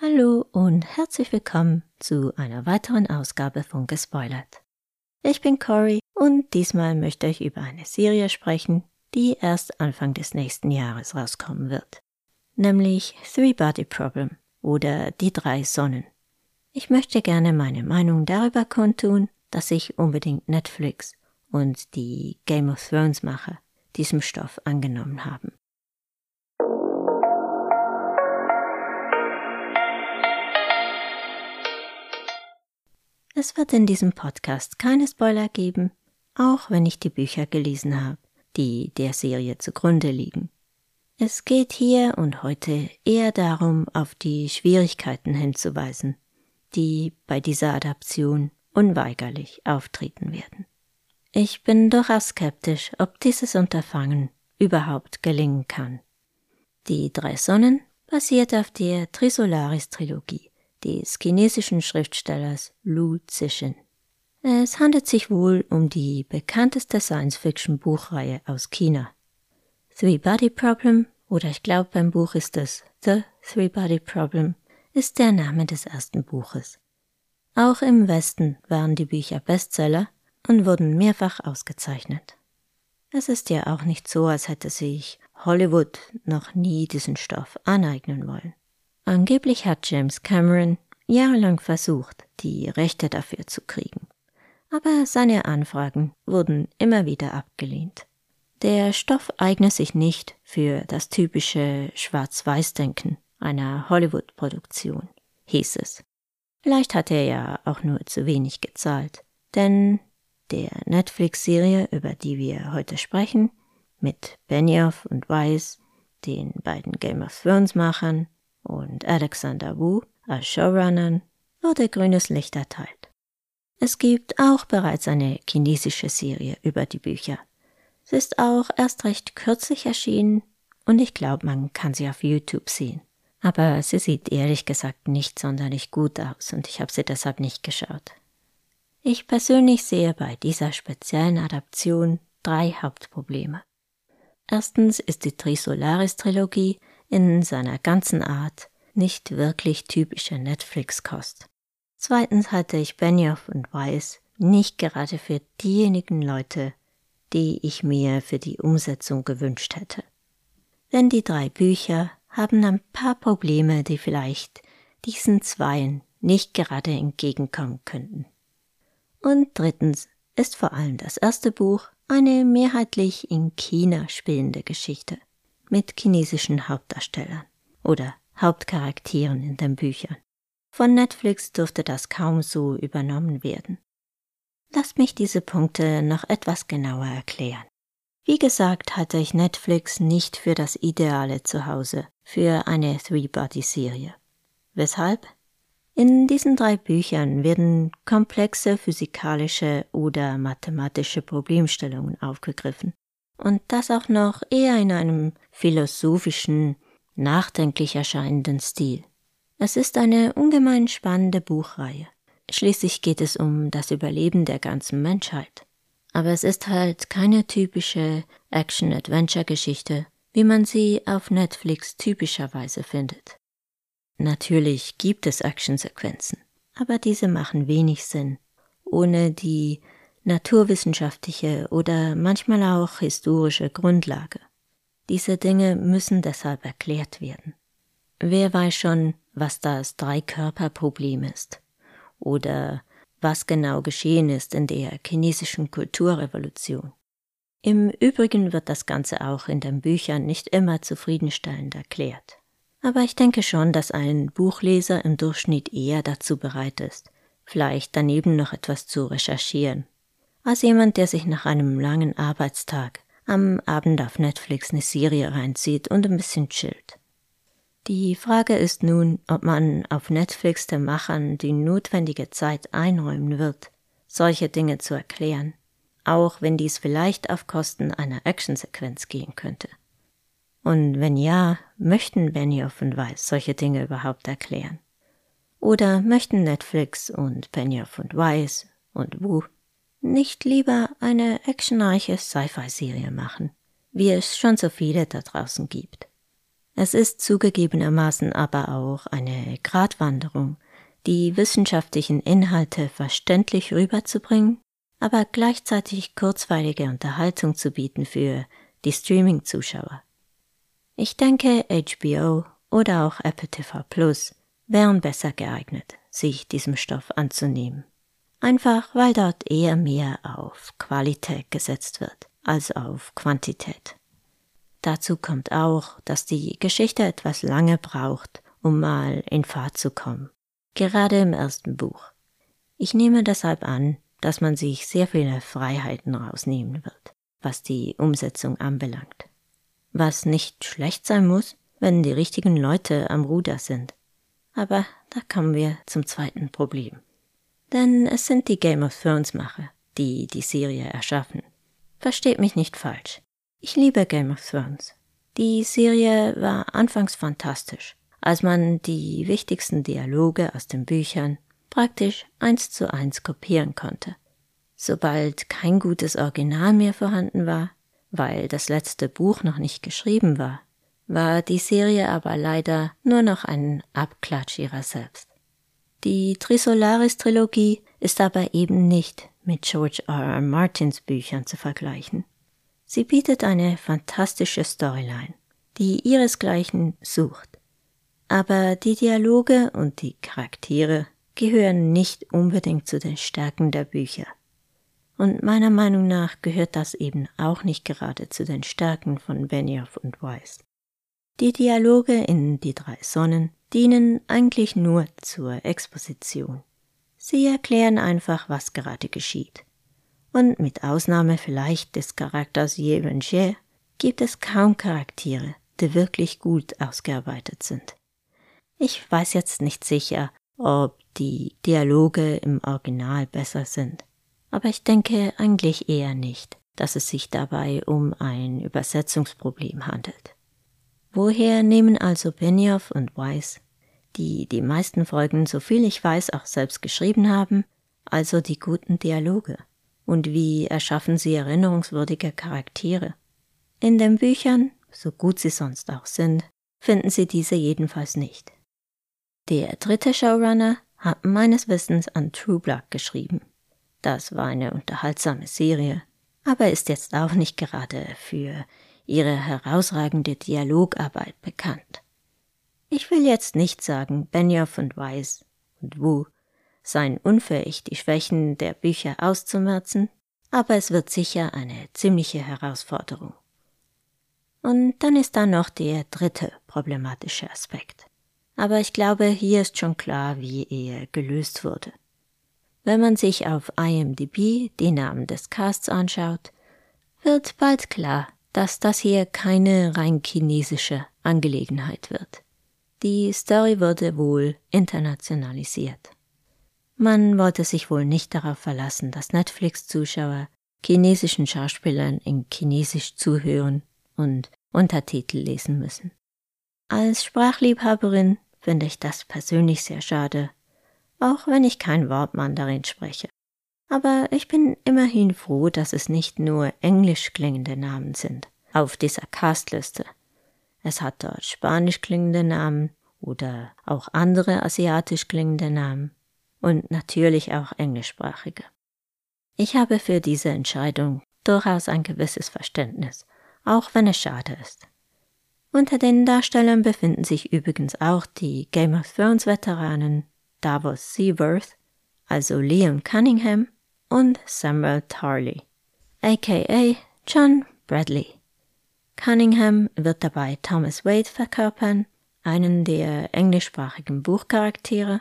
Hallo und herzlich willkommen zu einer weiteren Ausgabe von Gespoilert. Ich bin Cory und diesmal möchte ich über eine Serie sprechen, die erst Anfang des nächsten Jahres rauskommen wird. Nämlich Three Body Problem oder Die drei Sonnen. Ich möchte gerne meine Meinung darüber kundtun, dass ich unbedingt Netflix und die Game of Thrones Macher diesem Stoff angenommen haben. Es wird in diesem Podcast keine Spoiler geben, auch wenn ich die Bücher gelesen habe, die der Serie zugrunde liegen. Es geht hier und heute eher darum, auf die Schwierigkeiten hinzuweisen, die bei dieser Adaption unweigerlich auftreten werden. Ich bin durchaus skeptisch, ob dieses Unterfangen überhaupt gelingen kann. Die drei Sonnen basiert auf der Trisolaris-Trilogie des chinesischen Schriftstellers Lu Zixin. Es handelt sich wohl um die bekannteste Science-Fiction-Buchreihe aus China. Three Body Problem, oder ich glaube beim Buch ist es The Three Body Problem, ist der Name des ersten Buches. Auch im Westen waren die Bücher Bestseller und wurden mehrfach ausgezeichnet. Es ist ja auch nicht so, als hätte sich Hollywood noch nie diesen Stoff aneignen wollen. Angeblich hat James Cameron jahrelang versucht, die Rechte dafür zu kriegen. Aber seine Anfragen wurden immer wieder abgelehnt. Der Stoff eigne sich nicht für das typische Schwarz-Weiß-Denken einer Hollywood-Produktion, hieß es. Vielleicht hat er ja auch nur zu wenig gezahlt, denn der Netflix-Serie, über die wir heute sprechen, mit Benioff und Weiss, den beiden Game of Thrones-Machern, und Alexander Wu als Showrunnern wurde grünes Licht erteilt. Es gibt auch bereits eine chinesische Serie über die Bücher. Sie ist auch erst recht kürzlich erschienen und ich glaube, man kann sie auf YouTube sehen. Aber sie sieht ehrlich gesagt nicht sonderlich gut aus und ich habe sie deshalb nicht geschaut. Ich persönlich sehe bei dieser speziellen Adaption drei Hauptprobleme. Erstens ist die Trisolaris-Trilogie in seiner ganzen Art nicht wirklich typische Netflix-Kost. Zweitens halte ich Benioff und Weiss nicht gerade für diejenigen Leute, die ich mir für die Umsetzung gewünscht hätte. Denn die drei Bücher haben ein paar Probleme, die vielleicht diesen Zweien nicht gerade entgegenkommen könnten. Und drittens ist vor allem das erste Buch eine mehrheitlich in China spielende Geschichte mit chinesischen Hauptdarstellern oder Hauptcharakteren in den Büchern. Von Netflix dürfte das kaum so übernommen werden. Lasst mich diese Punkte noch etwas genauer erklären. Wie gesagt, hatte ich Netflix nicht für das ideale Zuhause für eine Three-Body-Serie. Weshalb? In diesen drei Büchern werden komplexe physikalische oder mathematische Problemstellungen aufgegriffen, und das auch noch eher in einem philosophischen, nachdenklich erscheinenden Stil. Es ist eine ungemein spannende Buchreihe. Schließlich geht es um das Überleben der ganzen Menschheit. Aber es ist halt keine typische Action-Adventure-Geschichte, wie man sie auf Netflix typischerweise findet. Natürlich gibt es Actionsequenzen, aber diese machen wenig Sinn, ohne die naturwissenschaftliche oder manchmal auch historische Grundlage. Diese Dinge müssen deshalb erklärt werden. Wer weiß schon, was das Dreikörperproblem ist oder was genau geschehen ist in der chinesischen Kulturrevolution. Im Übrigen wird das Ganze auch in den Büchern nicht immer zufriedenstellend erklärt. Aber ich denke schon, dass ein Buchleser im Durchschnitt eher dazu bereit ist, vielleicht daneben noch etwas zu recherchieren als jemand, der sich nach einem langen Arbeitstag am Abend auf Netflix eine Serie reinzieht und ein bisschen chillt. Die Frage ist nun, ob man auf Netflix den Machern die notwendige Zeit einräumen wird, solche Dinge zu erklären, auch wenn dies vielleicht auf Kosten einer Actionsequenz gehen könnte. Und wenn ja, möchten Benioff und Weiss solche Dinge überhaupt erklären? Oder möchten Netflix und Benioff und Weiss und Wu nicht lieber eine actionreiche Sci-Fi-Serie machen, wie es schon so viele da draußen gibt. Es ist zugegebenermaßen aber auch eine Gratwanderung, die wissenschaftlichen Inhalte verständlich rüberzubringen, aber gleichzeitig kurzweilige Unterhaltung zu bieten für die Streaming-Zuschauer. Ich denke, HBO oder auch Apple TV Plus wären besser geeignet, sich diesem Stoff anzunehmen. Einfach weil dort eher mehr auf Qualität gesetzt wird als auf Quantität. Dazu kommt auch, dass die Geschichte etwas lange braucht, um mal in Fahrt zu kommen. Gerade im ersten Buch. Ich nehme deshalb an, dass man sich sehr viele Freiheiten rausnehmen wird, was die Umsetzung anbelangt. Was nicht schlecht sein muss, wenn die richtigen Leute am Ruder sind. Aber da kommen wir zum zweiten Problem. Denn es sind die Game of Thrones Macher, die die Serie erschaffen. Versteht mich nicht falsch. Ich liebe Game of Thrones. Die Serie war anfangs fantastisch, als man die wichtigsten Dialoge aus den Büchern praktisch eins zu eins kopieren konnte. Sobald kein gutes Original mehr vorhanden war, weil das letzte Buch noch nicht geschrieben war, war die Serie aber leider nur noch ein Abklatsch ihrer selbst. Die Trisolaris-Trilogie ist aber eben nicht mit George R. R. Martins Büchern zu vergleichen. Sie bietet eine fantastische Storyline, die ihresgleichen sucht. Aber die Dialoge und die Charaktere gehören nicht unbedingt zu den Stärken der Bücher. Und meiner Meinung nach gehört das eben auch nicht gerade zu den Stärken von Benioff und Weiss. Die Dialoge in Die drei Sonnen dienen eigentlich nur zur Exposition. Sie erklären einfach, was gerade geschieht. Und mit Ausnahme vielleicht des Charakters Yevenger gibt es kaum Charaktere, die wirklich gut ausgearbeitet sind. Ich weiß jetzt nicht sicher, ob die Dialoge im Original besser sind, aber ich denke eigentlich eher nicht, dass es sich dabei um ein Übersetzungsproblem handelt. Woher nehmen also Benioff und Weiss die die meisten Folgen, so viel ich weiß, auch selbst geschrieben haben, also die guten Dialoge. Und wie erschaffen sie erinnerungswürdige Charaktere? In den Büchern, so gut sie sonst auch sind, finden sie diese jedenfalls nicht. Der dritte Showrunner hat meines Wissens an True Blood geschrieben. Das war eine unterhaltsame Serie, aber ist jetzt auch nicht gerade für ihre herausragende Dialogarbeit bekannt. Ich will jetzt nicht sagen, Benioff und Weiss und Wu seien unfähig, die Schwächen der Bücher auszumerzen, aber es wird sicher eine ziemliche Herausforderung. Und dann ist da noch der dritte problematische Aspekt. Aber ich glaube, hier ist schon klar, wie er gelöst wurde. Wenn man sich auf IMDb die Namen des Casts anschaut, wird bald klar, dass das hier keine rein chinesische Angelegenheit wird. Die Story wurde wohl internationalisiert. Man wollte sich wohl nicht darauf verlassen, dass Netflix-Zuschauer chinesischen Schauspielern in Chinesisch zuhören und Untertitel lesen müssen. Als Sprachliebhaberin finde ich das persönlich sehr schade, auch wenn ich kein Wort Mandarin spreche. Aber ich bin immerhin froh, dass es nicht nur englisch klingende Namen sind auf dieser Castliste, es hat dort spanisch klingende Namen oder auch andere asiatisch klingende Namen und natürlich auch englischsprachige. Ich habe für diese Entscheidung durchaus ein gewisses Verständnis, auch wenn es schade ist. Unter den Darstellern befinden sich übrigens auch die Game of Thrones Veteranen Davos Seaworth, also Liam Cunningham und Samuel Tarley, aka John Bradley. Cunningham wird dabei Thomas Wade verkörpern, einen der englischsprachigen Buchcharaktere,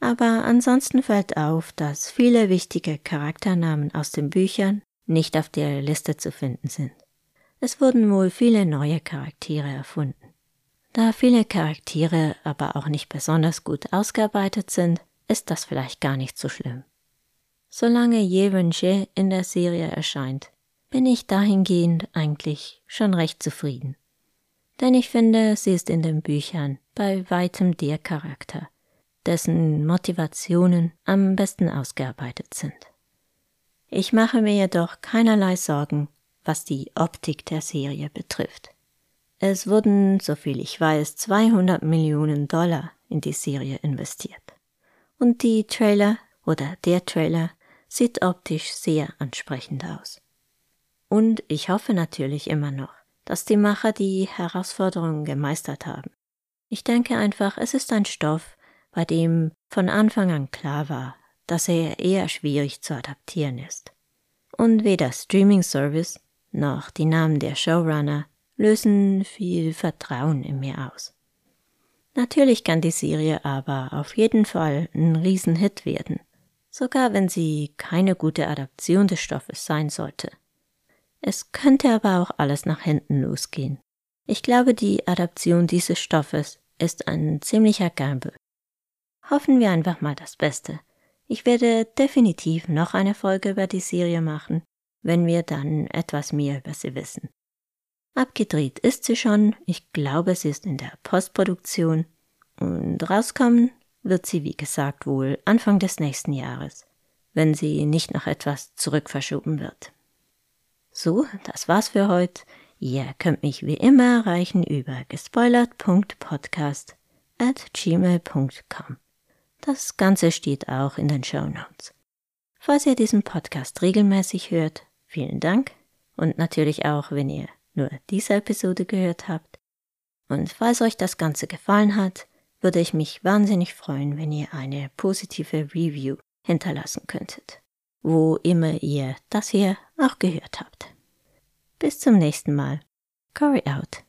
aber ansonsten fällt auf, dass viele wichtige Charakternamen aus den Büchern nicht auf der Liste zu finden sind. Es wurden wohl viele neue Charaktere erfunden. Da viele Charaktere aber auch nicht besonders gut ausgearbeitet sind, ist das vielleicht gar nicht so schlimm. Solange Yeven in der Serie erscheint, bin ich dahingehend eigentlich schon recht zufrieden. Denn ich finde, sie ist in den Büchern bei weitem der Charakter, dessen Motivationen am besten ausgearbeitet sind. Ich mache mir jedoch keinerlei Sorgen, was die Optik der Serie betrifft. Es wurden, soviel ich weiß, 200 Millionen Dollar in die Serie investiert. Und die Trailer oder der Trailer sieht optisch sehr ansprechend aus. Und ich hoffe natürlich immer noch, dass die Macher die Herausforderungen gemeistert haben. Ich denke einfach, es ist ein Stoff, bei dem von Anfang an klar war, dass er eher schwierig zu adaptieren ist. Und weder Streaming Service noch die Namen der Showrunner lösen viel Vertrauen in mir aus. Natürlich kann die Serie aber auf jeden Fall ein Riesenhit werden, sogar wenn sie keine gute Adaption des Stoffes sein sollte. Es könnte aber auch alles nach hinten losgehen. Ich glaube, die Adaption dieses Stoffes ist ein ziemlicher Gamble. Hoffen wir einfach mal das Beste. Ich werde definitiv noch eine Folge über die Serie machen, wenn wir dann etwas mehr über sie wissen. Abgedreht ist sie schon, ich glaube, sie ist in der Postproduktion und rauskommen wird sie, wie gesagt, wohl Anfang des nächsten Jahres, wenn sie nicht noch etwas zurückverschoben wird. So, das war's für heute. Ihr könnt mich wie immer erreichen über gespoilert.podcast at gmail.com. Das Ganze steht auch in den Show Notes. Falls ihr diesen Podcast regelmäßig hört, vielen Dank und natürlich auch, wenn ihr nur diese Episode gehört habt. Und falls euch das Ganze gefallen hat, würde ich mich wahnsinnig freuen, wenn ihr eine positive Review hinterlassen könntet, wo immer ihr das hier auch gehört habt. Bis zum nächsten Mal. Cory out.